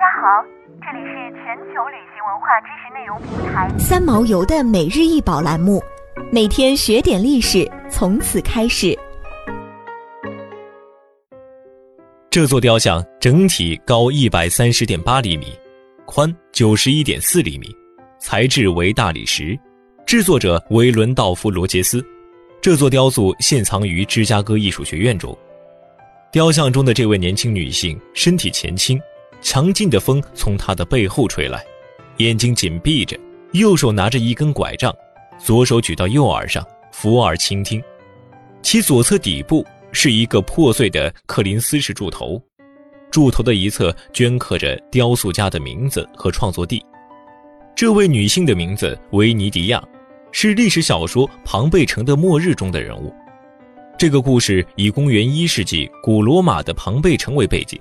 家好，这里是全球旅行文化知识内容平台三毛游的每日一宝栏目，每天学点历史，从此开始。这座雕像整体高一百三十点八厘米，宽九十一点四厘米，材质为大理石，制作者为伦道夫·罗杰斯。这座雕塑现藏于芝加哥艺术学院中。雕像中的这位年轻女性身体前倾，强劲的风从他的背后吹来，眼睛紧闭着，右手拿着一根拐杖，左手举到右耳上伏耳倾听。其左侧底部是一个破碎的柯林斯式柱头，柱头的一侧镌刻着雕塑家的名字和创作地。这位女性的名字维尼迪亚。是历史小说《庞贝城的末日》中的人物。这个故事以公元一世纪古罗马的庞贝城为背景，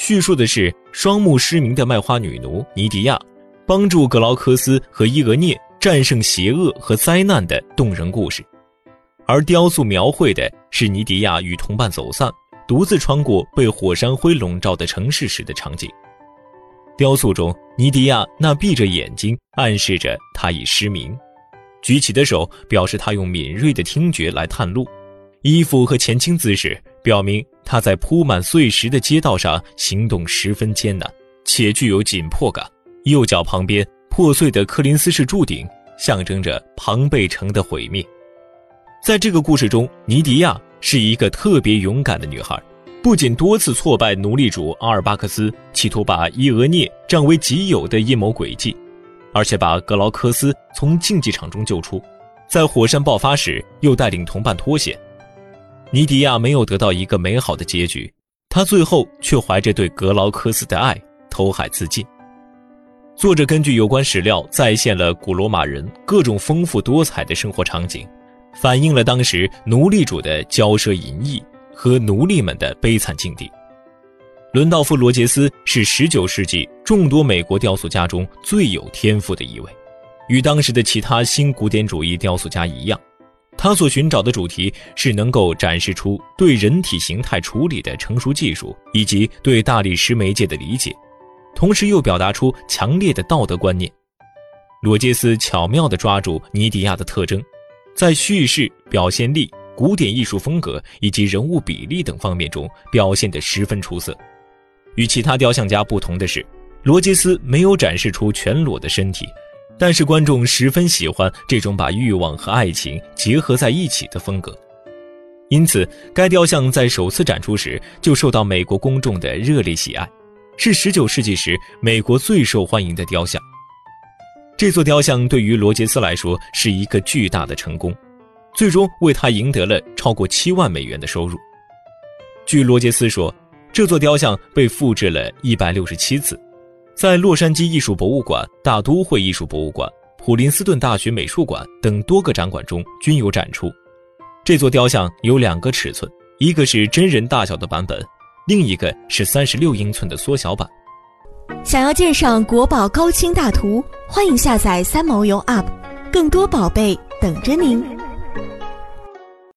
叙述的是双目失明的卖花女奴尼迪亚帮助格劳克斯和伊俄涅战胜邪恶和灾难的动人故事。而雕塑描绘的是尼迪亚与同伴走散，独自穿过被火山灰笼罩的城市时的场景。雕塑中，尼迪亚那闭着眼睛，暗示着他已失明。举起的手表示他用敏锐的听觉来探路，衣服和前倾姿势表明他在铺满碎石的街道上行动十分艰难，且具有紧迫感。右脚旁边破碎的柯林斯式柱顶象征着庞贝城的毁灭。在这个故事中，尼迪亚是一个特别勇敢的女孩，不仅多次挫败奴隶主阿尔巴克斯企图把伊俄涅占为己有的阴谋诡计。而且把格劳克斯从竞技场中救出，在火山爆发时又带领同伴脱险。尼迪亚没有得到一个美好的结局，他最后却怀着对格劳克斯的爱投海自尽。作者根据有关史料再现了古罗马人各种丰富多彩的生活场景，反映了当时奴隶主的骄奢淫逸和奴隶们的悲惨境地。伦道夫·罗杰斯是19世纪众多美国雕塑家中最有天赋的一位，与当时的其他新古典主义雕塑家一样，他所寻找的主题是能够展示出对人体形态处理的成熟技术以及对大理石媒介的理解，同时又表达出强烈的道德观念。罗杰斯巧妙地抓住尼迪亚的特征，在叙事表现力、古典艺术风格以及人物比例等方面中表现得十分出色。与其他雕像家不同的是，罗杰斯没有展示出全裸的身体，但是观众十分喜欢这种把欲望和爱情结合在一起的风格，因此该雕像在首次展出时就受到美国公众的热烈喜爱，是19世纪时美国最受欢迎的雕像。这座雕像对于罗杰斯来说是一个巨大的成功，最终为他赢得了超过七万美元的收入。据罗杰斯说。这座雕像被复制了一百六十七次，在洛杉矶艺术博物馆、大都会艺术博物馆、普林斯顿大学美术馆等多个展馆中均有展出。这座雕像有两个尺寸，一个是真人大小的版本，另一个是三十六英寸的缩小版。想要鉴赏国宝高清大图，欢迎下载三毛游 App，更多宝贝等着您。